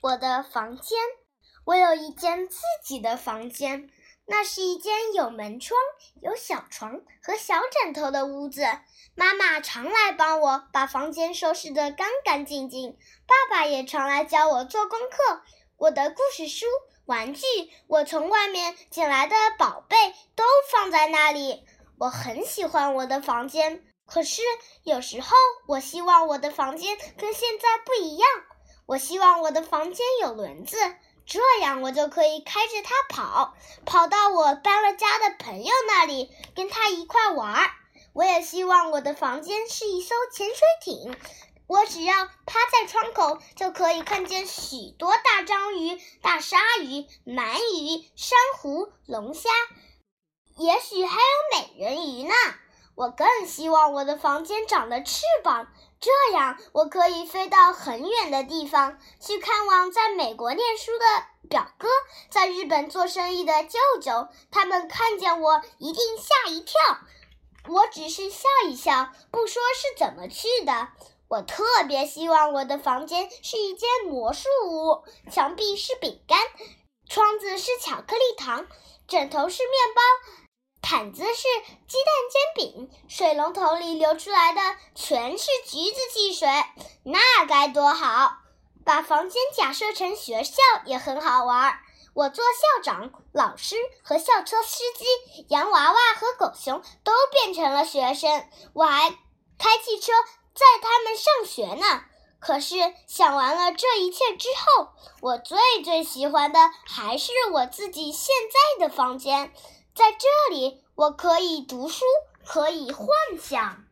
我的房间，我有一间自己的房间。那是一间有门窗、有小床和小枕头的屋子。妈妈常来帮我把房间收拾得干干净净，爸爸也常来教我做功课。我的故事书、玩具，我从外面捡来的宝贝都放在那里。我很喜欢我的房间，可是有时候我希望我的房间跟现在不一样。我希望我的房间有轮子，这样我就可以开着它跑，跑到我搬了家的朋友那里，跟他一块玩。我也希望我的房间是一艘潜水艇，我只要趴在窗口，就可以看见许多大章鱼、大鲨鱼、鳗鱼、珊瑚、龙虾，也许还有美人鱼呢。我更希望我的房间长了翅膀。这样，我可以飞到很远的地方去看望在美国念书的表哥，在日本做生意的舅舅。他们看见我一定吓一跳。我只是笑一笑，不说是怎么去的。我特别希望我的房间是一间魔术屋，墙壁是饼干，窗子是巧克力糖，枕头是面包。毯子是鸡蛋煎饼，水龙头里流出来的全是橘子汽水，那该多好！把房间假设成学校也很好玩儿。我做校长、老师和校车司机，洋娃娃和狗熊都变成了学生，我还开汽车载他们上学呢。可是想完了这一切之后，我最最喜欢的还是我自己现在的房间。在这里，我可以读书，可以幻想。